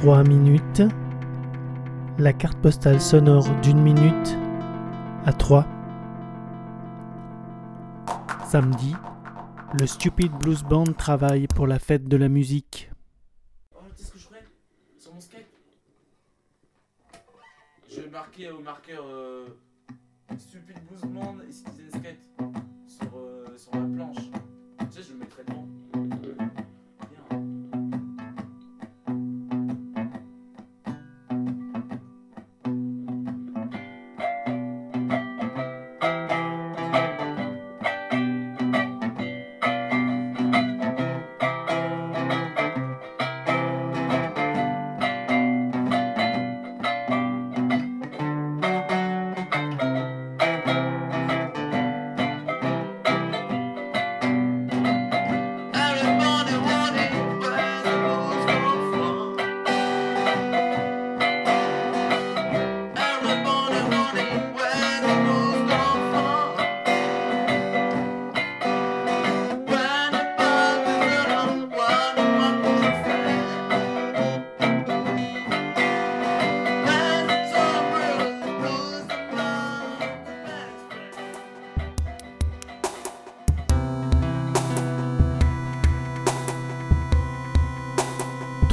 3 minutes. La carte postale sonore d'une minute à 3. Samedi, le Stupid Blues Band travaille pour la fête de la musique. Oh, tu sais ce que je ferais Sur mon skate? Je vais marquer au marqueur euh, Stupid Blues Band et Citizen Skate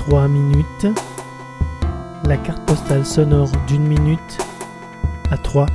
3 minutes. La carte postale sonore d'une minute à 3.